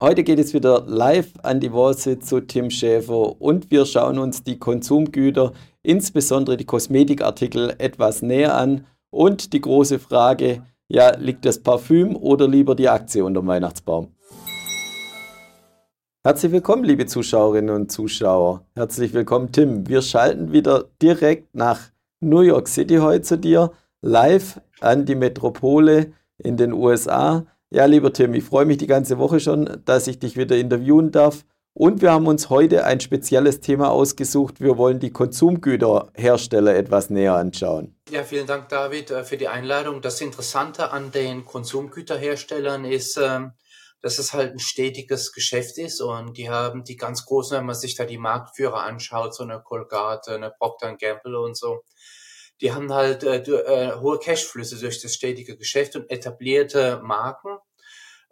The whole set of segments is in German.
Heute geht es wieder live an die Wurzel zu Tim Schäfer und wir schauen uns die Konsumgüter, insbesondere die Kosmetikartikel, etwas näher an. Und die große Frage, ja, liegt das Parfüm oder lieber die Aktie unter dem Weihnachtsbaum? Herzlich willkommen, liebe Zuschauerinnen und Zuschauer. Herzlich willkommen, Tim. Wir schalten wieder direkt nach New York City heute zu dir, live an die Metropole in den USA. Ja, lieber Tim, ich freue mich die ganze Woche schon, dass ich dich wieder interviewen darf. Und wir haben uns heute ein spezielles Thema ausgesucht. Wir wollen die Konsumgüterhersteller etwas näher anschauen. Ja, vielen Dank, David, äh, für die Einladung. Das Interessante an den Konsumgüterherstellern ist, ähm, dass es halt ein stetiges Geschäft ist und die haben die ganz großen, wenn man sich da die Marktführer anschaut, so eine Colgate, eine Procter Gamble und so, die haben halt äh, äh, hohe Cashflüsse durch das stetige Geschäft und etablierte Marken.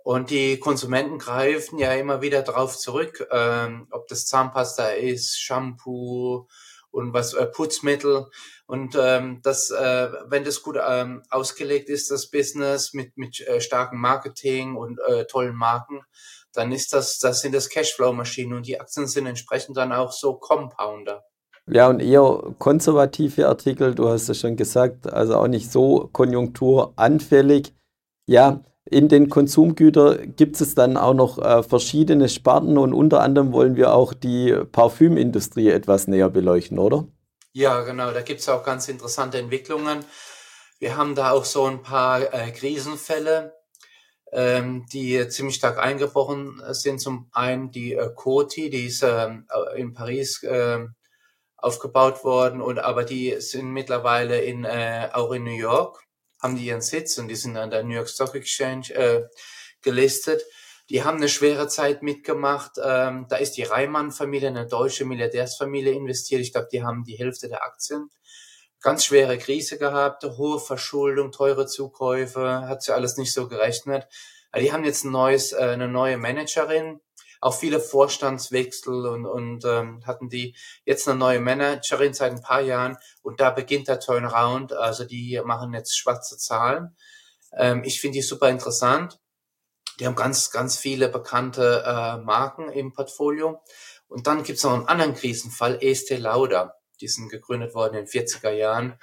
Und die Konsumenten greifen ja immer wieder drauf zurück, ähm, ob das Zahnpasta ist, Shampoo und was äh, Putzmittel. Und ähm, das, äh, wenn das gut ähm, ausgelegt ist, das Business mit mit äh, starkem Marketing und äh, tollen Marken, dann ist das, das sind das Cashflow-Maschinen und die Aktien sind entsprechend dann auch so Compounder. Ja, und eher konservative Artikel, du hast es schon gesagt, also auch nicht so konjunkturanfällig. Ja, in den Konsumgütern gibt es dann auch noch äh, verschiedene Sparten und unter anderem wollen wir auch die Parfümindustrie etwas näher beleuchten, oder? Ja, genau, da gibt es auch ganz interessante Entwicklungen. Wir haben da auch so ein paar äh, Krisenfälle, ähm, die ziemlich stark eingebrochen sind. Zum einen die äh, Coty, die ist ähm, in Paris äh, aufgebaut worden und aber die sind mittlerweile in äh, auch in New York haben die ihren Sitz und die sind an der New York Stock Exchange äh, gelistet. Die haben eine schwere Zeit mitgemacht. Ähm, da ist die Reimann-Familie, eine deutsche Milliardärsfamilie investiert. Ich glaube, die haben die Hälfte der Aktien. Ganz schwere Krise gehabt, hohe Verschuldung, teure Zukäufe, hat sich alles nicht so gerechnet. Die haben jetzt ein neues, äh, eine neue Managerin, auch viele Vorstandswechsel und, und ähm, hatten die jetzt eine neue Managerin seit ein paar Jahren und da beginnt der Turnaround. Also die machen jetzt schwarze Zahlen. Ähm, ich finde die super interessant. Die haben ganz, ganz viele bekannte äh, Marken im Portfolio. Und dann gibt es noch einen anderen Krisenfall, Estee Lauder. Die sind gegründet worden in den 40er Jahren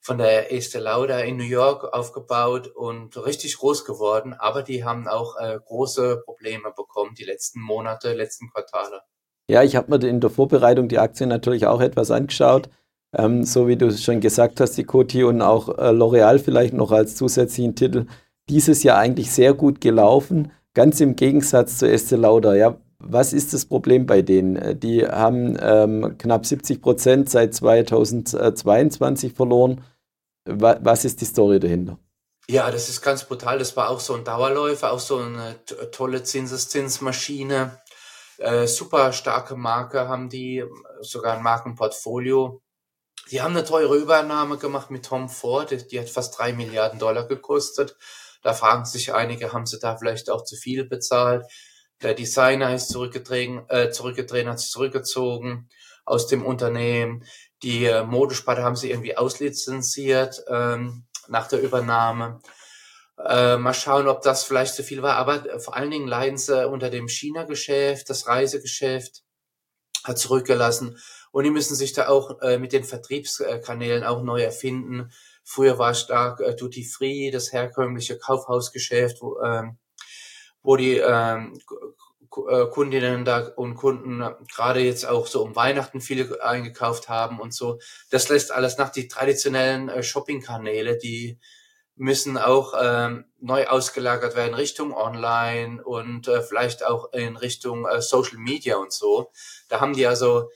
von der Estee Lauder in New York aufgebaut und richtig groß geworden, aber die haben auch äh, große Probleme bekommen die letzten Monate, letzten Quartale. Ja, ich habe mir in der Vorbereitung die Aktien natürlich auch etwas angeschaut. Ähm, so wie du es schon gesagt hast, die Coty und auch äh, L'Oreal vielleicht noch als zusätzlichen Titel dieses Jahr eigentlich sehr gut gelaufen, ganz im Gegensatz zu Estee Lauder. Ja, was ist das Problem bei denen? Äh, die haben ähm, knapp 70 Prozent seit 2022 verloren was ist die Story dahinter? Ja, das ist ganz brutal. Das war auch so ein Dauerläufer, auch so eine tolle Zinseszinsmaschine. Äh, super starke Marke haben die, sogar ein Markenportfolio. Die haben eine teure Übernahme gemacht mit Tom Ford, die hat fast drei Milliarden Dollar gekostet. Da fragen sich einige, haben sie da vielleicht auch zu viel bezahlt? Der Designer ist zurückgetreten, äh, zurückgetreten, hat sich zurückgezogen aus dem Unternehmen. Die äh, Modesparte haben sie irgendwie auslizenziert ähm, nach der Übernahme. Äh, mal schauen, ob das vielleicht zu viel war. Aber äh, vor allen Dingen leiden sie unter dem China-Geschäft, das Reisegeschäft hat zurückgelassen. Und die müssen sich da auch äh, mit den Vertriebskanälen auch neu erfinden. Früher war stark äh, Duty Free, das herkömmliche Kaufhausgeschäft, wo, ähm, wo die ähm, äh, Kundinnen da und Kunden gerade jetzt auch so um Weihnachten viele eingekauft haben und so. Das lässt alles nach die traditionellen äh, Shopping-Kanäle, die müssen auch ähm, neu ausgelagert werden Richtung Online und äh, vielleicht auch in Richtung äh, Social Media und so. Da haben die also,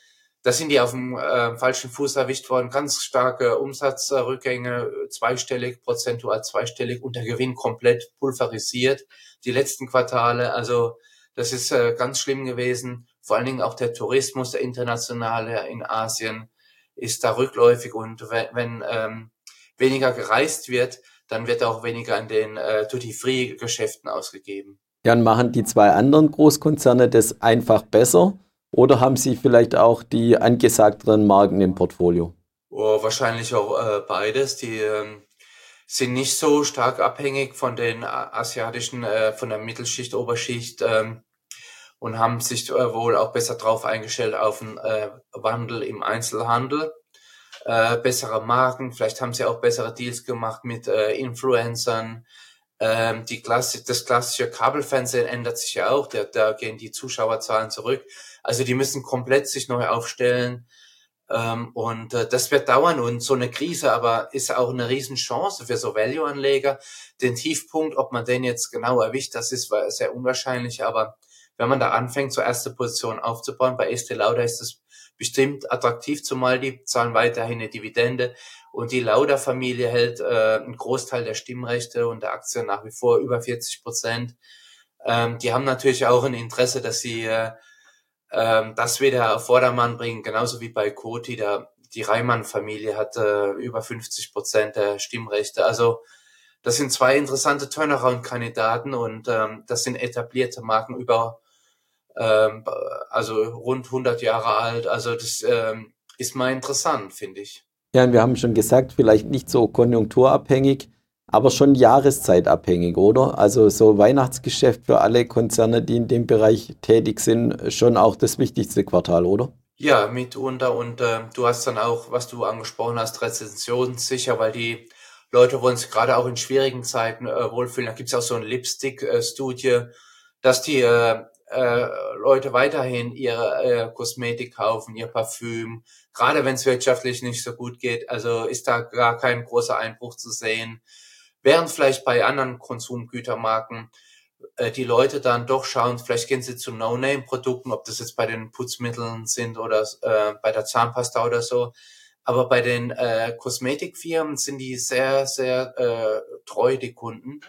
da sind die auf dem äh, falschen Fuß erwischt worden, ganz starke Umsatzrückgänge, zweistellig, prozentual zweistellig und der Gewinn komplett pulverisiert. Die letzten Quartale, also das ist äh, ganz schlimm gewesen. Vor allen Dingen auch der Tourismus, der internationale in Asien, ist da rückläufig. Und wenn, wenn ähm, weniger gereist wird, dann wird auch weniger an den äh, Duty-Free-Geschäften ausgegeben. Und machen die zwei anderen Großkonzerne das einfach besser? Oder haben sie vielleicht auch die angesagteren Marken im Portfolio? Oh, wahrscheinlich auch äh, beides. Die ähm, sind nicht so stark abhängig von den asiatischen, äh, von der Mittelschicht, Oberschicht ähm, und haben sich äh, wohl auch besser drauf eingestellt auf den äh, Wandel im Einzelhandel. Äh, bessere Marken, vielleicht haben sie auch bessere Deals gemacht mit äh, Influencern. Ähm, die Klasse, das klassische Kabelfernsehen ändert sich ja auch, da, da gehen die Zuschauerzahlen zurück. Also die müssen komplett sich neu aufstellen. Ähm, und äh, das wird dauern und so eine Krise aber ist auch eine Riesenchance für so Value-Anleger. Den Tiefpunkt, ob man den jetzt genau erwischt, das ist sehr unwahrscheinlich, aber wenn man da anfängt, zur erste Position aufzubauen, bei Estee Lauder ist es bestimmt attraktiv, zumal die zahlen weiterhin eine Dividende und die Lauder-Familie hält äh, einen Großteil der Stimmrechte und der Aktien nach wie vor über 40 Prozent. Ähm, die haben natürlich auch ein Interesse, dass sie äh, ähm, das wieder auf Vordermann bringen, genauso wie bei Coty. Da, die Reimann-Familie hat äh, über 50 Prozent der Stimmrechte. Also das sind zwei interessante Turnaround-Kandidaten und ähm, das sind etablierte Marken über ähm, also rund 100 Jahre alt. Also das ähm, ist mal interessant, finde ich. Ja, und wir haben schon gesagt, vielleicht nicht so konjunkturabhängig, aber schon jahreszeitabhängig, oder? Also so Weihnachtsgeschäft für alle Konzerne, die in dem Bereich tätig sind, schon auch das wichtigste Quartal, oder? Ja, mitunter. Und äh, du hast dann auch, was du angesprochen hast, rezensionssicher, weil die Leute wollen sich gerade auch in schwierigen Zeiten äh, wohlfühlen. Da gibt es auch so eine Lipstick-Studie, äh, dass die äh, äh, Leute weiterhin ihre äh, Kosmetik kaufen, ihr Parfüm, gerade wenn es wirtschaftlich nicht so gut geht. Also ist da gar kein großer Einbruch zu sehen. Während vielleicht bei anderen Konsumgütermarken äh, die Leute dann doch schauen, vielleicht gehen sie zu No-Name-Produkten, ob das jetzt bei den Putzmitteln sind oder äh, bei der Zahnpasta oder so. Aber bei den äh, Kosmetikfirmen sind die sehr, sehr äh, treu, die Kunden.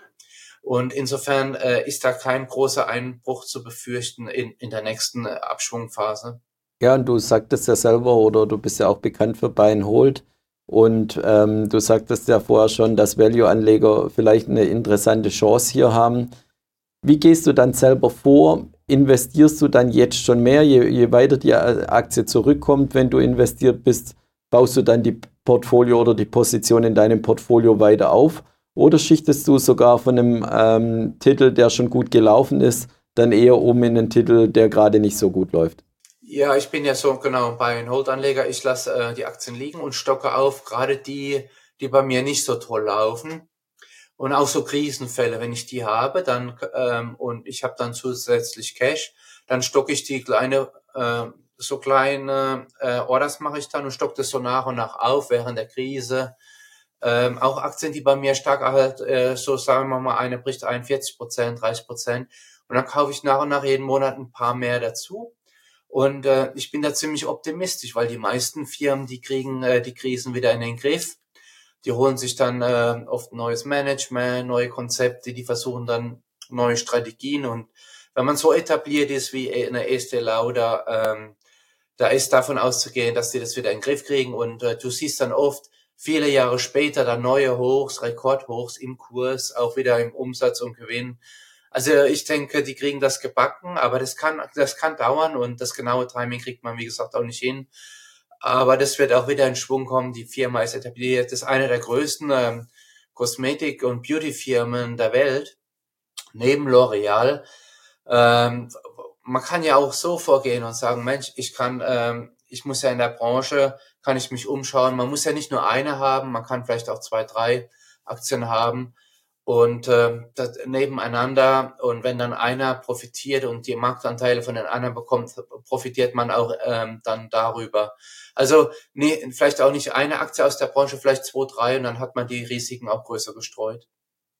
Und insofern äh, ist da kein großer Einbruch zu befürchten in, in der nächsten äh, Abschwungphase. Ja, und du sagtest ja selber, oder du bist ja auch bekannt für Buy and. Und ähm, du sagtest ja vorher schon, dass Value-Anleger vielleicht eine interessante Chance hier haben. Wie gehst du dann selber vor? Investierst du dann jetzt schon mehr, je, je weiter die Aktie zurückkommt, wenn du investiert bist? Baust du dann die Portfolio oder die Position in deinem Portfolio weiter auf? Oder schichtest du sogar von einem ähm, Titel, der schon gut gelaufen ist, dann eher um in einen Titel, der gerade nicht so gut läuft? Ja, ich bin ja so genau bei ein Hold-Anleger. Ich lasse äh, die Aktien liegen und stocke auf, gerade die, die bei mir nicht so toll laufen. Und auch so Krisenfälle, wenn ich die habe, dann ähm, und ich habe dann zusätzlich Cash, dann stocke ich die kleine, äh, so kleine äh, Orders mache ich dann und stocke das so nach und nach auf während der Krise ähm, auch Aktien, die bei mir stark halt, äh, so sagen wir mal, eine bricht ein 40 Prozent, 30 Prozent. Und dann kaufe ich nach und nach jeden Monat ein paar mehr dazu. Und äh, ich bin da ziemlich optimistisch, weil die meisten Firmen, die kriegen äh, die Krisen wieder in den Griff. Die holen sich dann äh, oft neues Management, neue Konzepte, die versuchen dann neue Strategien. Und wenn man so etabliert ist wie eine Estee Lauder, ähm, da ist davon auszugehen, dass die das wieder in den Griff kriegen. Und äh, du siehst dann oft, viele Jahre später dann neue Hochs, Rekordhochs im Kurs, auch wieder im Umsatz und Gewinn. Also ich denke, die kriegen das gebacken, aber das kann, das kann dauern und das genaue Timing kriegt man, wie gesagt, auch nicht hin. Aber das wird auch wieder in Schwung kommen. Die Firma ist etabliert, das ist eine der größten ähm, Kosmetik- und Beauty-Firmen der Welt, neben L'Oreal. Ähm, man kann ja auch so vorgehen und sagen, Mensch, ich kann, ähm, ich muss ja in der Branche kann ich mich umschauen. Man muss ja nicht nur eine haben, man kann vielleicht auch zwei, drei Aktien haben und äh, das nebeneinander. Und wenn dann einer profitiert und die Marktanteile von den anderen bekommt, profitiert man auch ähm, dann darüber. Also nee, vielleicht auch nicht eine Aktie aus der Branche, vielleicht zwei, drei und dann hat man die Risiken auch größer gestreut.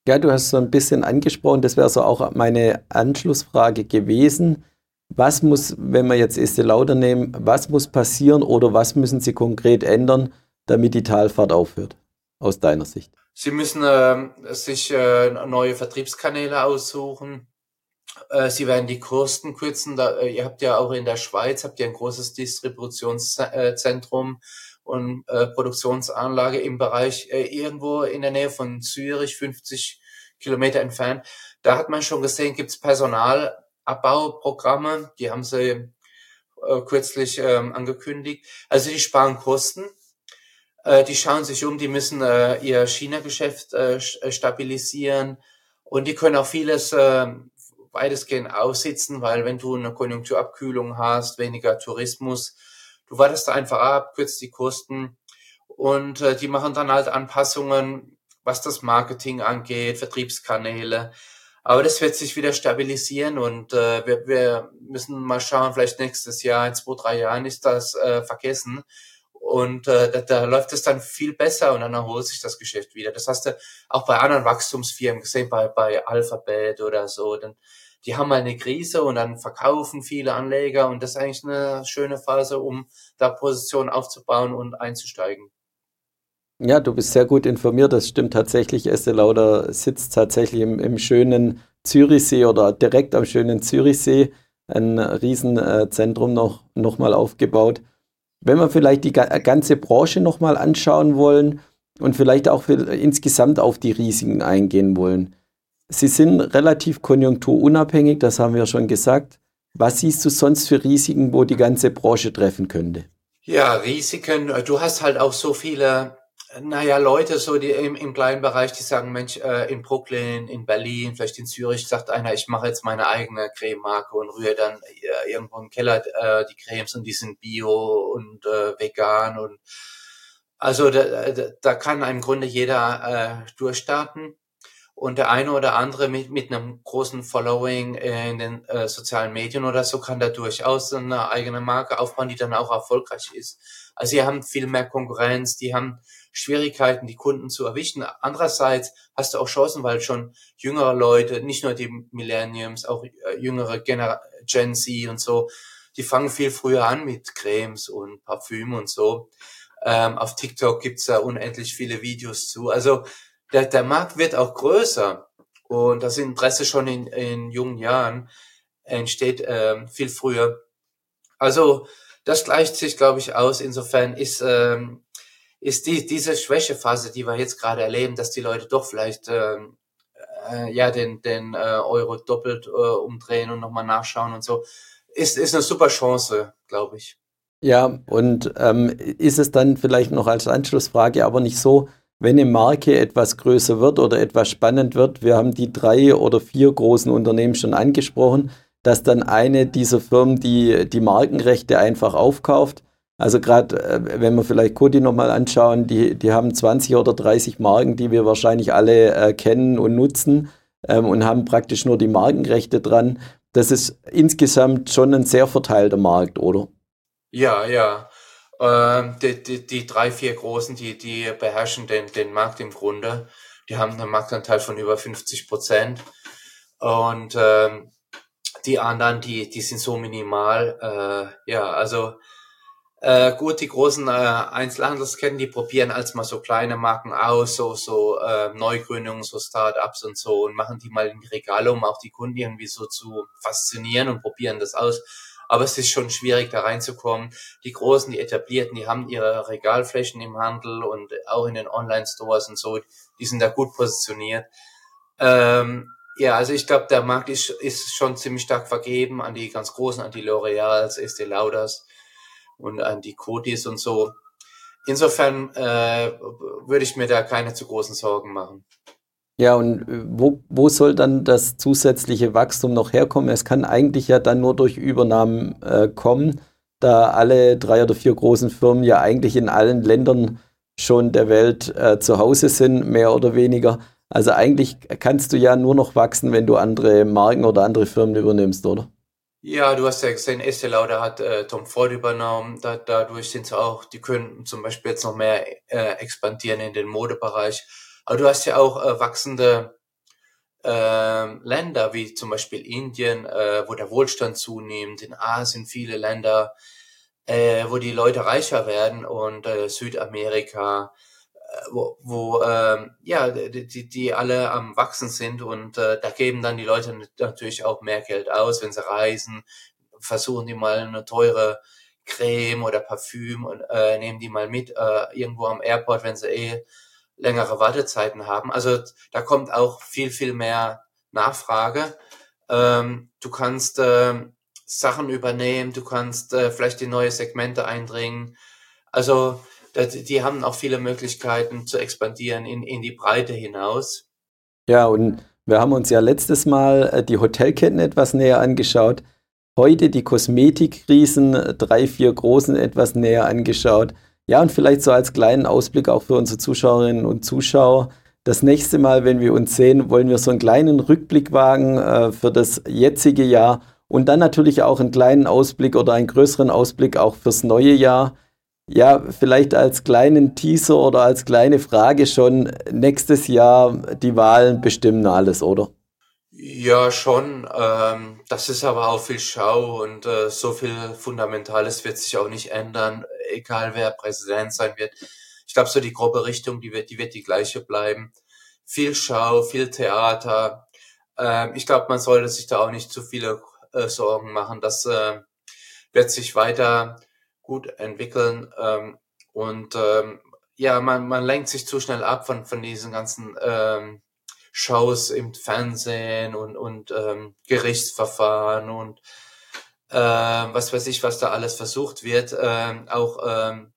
Ja, du hast so ein bisschen angesprochen, das wäre so auch meine Anschlussfrage gewesen. Was muss, wenn wir jetzt Estee Lauder nehmen, was muss passieren oder was müssen Sie konkret ändern, damit die Talfahrt aufhört, aus deiner Sicht? Sie müssen äh, sich äh, neue Vertriebskanäle aussuchen. Äh, Sie werden die Kosten kürzen. Da, äh, ihr habt ja auch in der Schweiz habt ihr ein großes Distributionszentrum und äh, Produktionsanlage im Bereich äh, irgendwo in der Nähe von Zürich, 50 Kilometer entfernt. Da hat man schon gesehen, gibt es Personal Abbauprogramme, die haben sie äh, kürzlich ähm, angekündigt. Also die sparen Kosten, äh, die schauen sich um, die müssen äh, ihr China-Geschäft äh, äh stabilisieren und die können auch vieles, äh, weitestgehend aussitzen, weil wenn du eine Konjunkturabkühlung hast, weniger Tourismus, du wartest einfach ab, kürzt die Kosten und äh, die machen dann halt Anpassungen, was das Marketing angeht, Vertriebskanäle. Aber das wird sich wieder stabilisieren und äh, wir, wir müssen mal schauen, vielleicht nächstes Jahr, in zwei, drei Jahren ist das äh, vergessen. Und äh, da, da läuft es dann viel besser und dann erholt sich das Geschäft wieder. Das hast du auch bei anderen Wachstumsfirmen gesehen, bei, bei Alphabet oder so. Dann, die haben mal eine Krise und dann verkaufen viele Anleger und das ist eigentlich eine schöne Phase, um da Positionen aufzubauen und einzusteigen. Ja, du bist sehr gut informiert. Das stimmt tatsächlich. Estee Lauder sitzt tatsächlich im, im schönen Zürichsee oder direkt am schönen Zürichsee. Ein Riesenzentrum noch, noch mal aufgebaut. Wenn wir vielleicht die ganze Branche noch mal anschauen wollen und vielleicht auch insgesamt auf die Risiken eingehen wollen. Sie sind relativ konjunkturunabhängig, das haben wir schon gesagt. Was siehst du sonst für Risiken, wo die ganze Branche treffen könnte? Ja, Risiken. Du hast halt auch so viele naja, Leute so die im, im kleinen Bereich, die sagen, Mensch, äh, in Brooklyn, in Berlin, vielleicht in Zürich, sagt einer, ich mache jetzt meine eigene Crememarke und rühre dann äh, irgendwo im Keller äh, die Cremes und die sind bio und äh, vegan und also da, da, kann im Grunde jeder äh, durchstarten und der eine oder andere mit, mit einem großen Following in den äh, sozialen Medien oder so kann da durchaus eine eigene Marke aufbauen, die dann auch erfolgreich ist. Also sie haben viel mehr Konkurrenz, die haben Schwierigkeiten, die Kunden zu erwischen. Andererseits hast du auch Chancen, weil schon jüngere Leute, nicht nur die Millenniums, auch äh, jüngere Gener Gen Z und so, die fangen viel früher an mit Cremes und Parfüm und so. Ähm, auf TikTok gibt's da unendlich viele Videos zu. Also der, der Markt wird auch größer und das Interesse schon in, in jungen Jahren entsteht ähm, viel früher. Also das gleicht sich, glaube ich, aus. Insofern ist ähm, ist die, diese Schwächephase, die wir jetzt gerade erleben, dass die Leute doch vielleicht ähm, äh, ja den, den äh, Euro doppelt äh, umdrehen und nochmal nachschauen und so, ist, ist eine super Chance, glaube ich. Ja, und ähm, ist es dann vielleicht noch als Anschlussfrage aber nicht so, wenn eine Marke etwas größer wird oder etwas spannend wird, wir haben die drei oder vier großen Unternehmen schon angesprochen, dass dann eine dieser Firmen die, die Markenrechte einfach aufkauft also gerade, äh, wenn wir vielleicht Kodi nochmal anschauen, die, die haben 20 oder 30 Marken, die wir wahrscheinlich alle äh, kennen und nutzen ähm, und haben praktisch nur die Markenrechte dran. Das ist insgesamt schon ein sehr verteilter Markt, oder? Ja, ja. Ähm, die, die, die drei, vier Großen, die, die beherrschen den, den Markt im Grunde. Die haben einen Marktanteil von über 50 Prozent. Und ähm, die anderen, die, die sind so minimal. Äh, ja, also äh, gut, die großen äh, Einzelhandelsketten, die probieren als mal so kleine Marken aus, so, so äh, Neugründungen, so Startups und so und machen die mal in die Regale, um auch die Kunden irgendwie so zu faszinieren und probieren das aus. Aber es ist schon schwierig, da reinzukommen. Die Großen, die Etablierten, die haben ihre Regalflächen im Handel und auch in den Online-Stores und so, die sind da gut positioniert. Ähm, ja, also ich glaube, der Markt ist, ist schon ziemlich stark vergeben an die ganz Großen, an die L'Oreals, Estee Lauders und an die Kodis und so. Insofern äh, würde ich mir da keine zu großen Sorgen machen. Ja, und äh, wo, wo soll dann das zusätzliche Wachstum noch herkommen? Es kann eigentlich ja dann nur durch Übernahmen äh, kommen, da alle drei oder vier großen Firmen ja eigentlich in allen Ländern schon der Welt äh, zu Hause sind, mehr oder weniger. Also eigentlich kannst du ja nur noch wachsen, wenn du andere Marken oder andere Firmen übernimmst, oder? Ja, du hast ja gesehen, Estee Lauder hat äh, Tom Ford übernommen. Da, dadurch sind sie auch, die können zum Beispiel jetzt noch mehr äh, expandieren in den Modebereich. Aber du hast ja auch äh, wachsende äh, Länder, wie zum Beispiel Indien, äh, wo der Wohlstand zunimmt. In Asien viele Länder, äh, wo die Leute reicher werden und äh, Südamerika wo, wo ähm, ja, die, die alle am Wachsen sind und äh, da geben dann die Leute natürlich auch mehr Geld aus, wenn sie reisen, versuchen die mal eine teure Creme oder Parfüm und äh, nehmen die mal mit äh, irgendwo am Airport, wenn sie eh längere Wartezeiten haben. Also da kommt auch viel, viel mehr Nachfrage. Ähm, du kannst äh, Sachen übernehmen, du kannst äh, vielleicht in neue Segmente eindringen. Also die haben auch viele Möglichkeiten zu expandieren in, in die Breite hinaus. Ja, und Wir haben uns ja letztes Mal äh, die Hotelketten etwas näher angeschaut, heute die Kosmetikkrisen, drei, vier großen etwas näher angeschaut. Ja, und vielleicht so als kleinen Ausblick auch für unsere Zuschauerinnen und Zuschauer. Das nächste Mal, wenn wir uns sehen, wollen wir so einen kleinen Rückblick wagen äh, für das jetzige Jahr und dann natürlich auch einen kleinen Ausblick oder einen größeren Ausblick auch fürs neue Jahr. Ja, vielleicht als kleinen Teaser oder als kleine Frage schon, nächstes Jahr die Wahlen bestimmen alles, oder? Ja, schon. Ähm, das ist aber auch viel Schau und äh, so viel Fundamentales wird sich auch nicht ändern, egal wer Präsident sein wird. Ich glaube, so die grobe Richtung, die wird, die wird die gleiche bleiben. Viel Schau, viel Theater. Ähm, ich glaube, man sollte sich da auch nicht zu viele äh, Sorgen machen. Das äh, wird sich weiter gut entwickeln. Ähm, und ähm, ja, man, man lenkt sich zu schnell ab von, von diesen ganzen ähm, Shows im Fernsehen und, und ähm, Gerichtsverfahren und äh, was weiß ich, was da alles versucht wird, äh, auch ähm,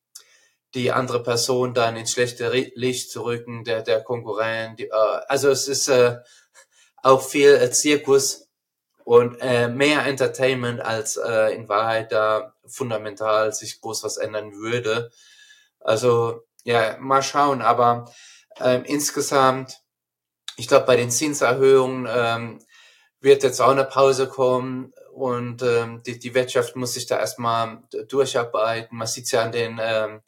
die andere Person dann ins schlechte Licht zu rücken, der, der Konkurrent. Die, äh, also es ist äh, auch viel äh, Zirkus und äh, mehr Entertainment, als äh, in Wahrheit da fundamental sich groß was ändern würde. Also ja, mal schauen. Aber ähm, insgesamt, ich glaube, bei den Zinserhöhungen ähm, wird jetzt auch eine Pause kommen und ähm, die, die Wirtschaft muss sich da erstmal durcharbeiten. Man sieht ja an den ähm,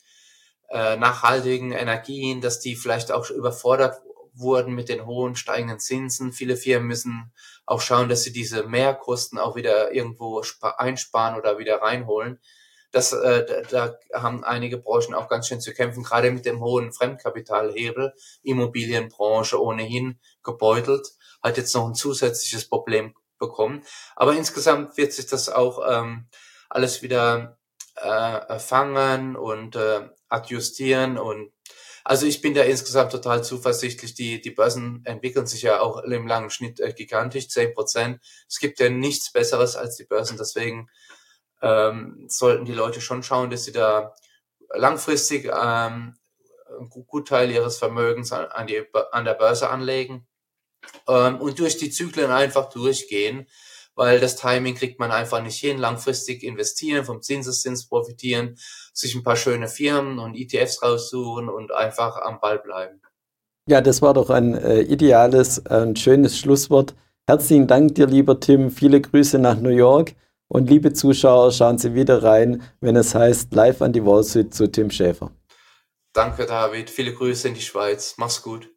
äh, nachhaltigen Energien, dass die vielleicht auch überfordert wurden mit den hohen steigenden Zinsen. Viele Firmen müssen auch schauen, dass sie diese Mehrkosten auch wieder irgendwo einsparen oder wieder reinholen. Das, äh, da haben einige Branchen auch ganz schön zu kämpfen, gerade mit dem hohen Fremdkapitalhebel. Immobilienbranche ohnehin gebeutelt, hat jetzt noch ein zusätzliches Problem bekommen. Aber insgesamt wird sich das auch ähm, alles wieder äh, fangen und äh, adjustieren und also ich bin da insgesamt total zuversichtlich. Die, die Börsen entwickeln sich ja auch im langen Schnitt äh, gigantisch, zehn Prozent. Es gibt ja nichts Besseres als die Börsen. Deswegen ähm, sollten die Leute schon schauen, dass sie da langfristig ähm, einen guten Teil ihres Vermögens an, an, die, an der Börse anlegen ähm, und durch die Zyklen einfach durchgehen weil das Timing kriegt man einfach nicht hin. Langfristig investieren, vom Zinseszins profitieren, sich ein paar schöne Firmen und ETFs raussuchen und einfach am Ball bleiben. Ja, das war doch ein äh, ideales, ein schönes Schlusswort. Herzlichen Dank dir, lieber Tim. Viele Grüße nach New York. Und liebe Zuschauer, schauen Sie wieder rein, wenn es heißt Live an die Wall Street zu Tim Schäfer. Danke, David. Viele Grüße in die Schweiz. Mach's gut.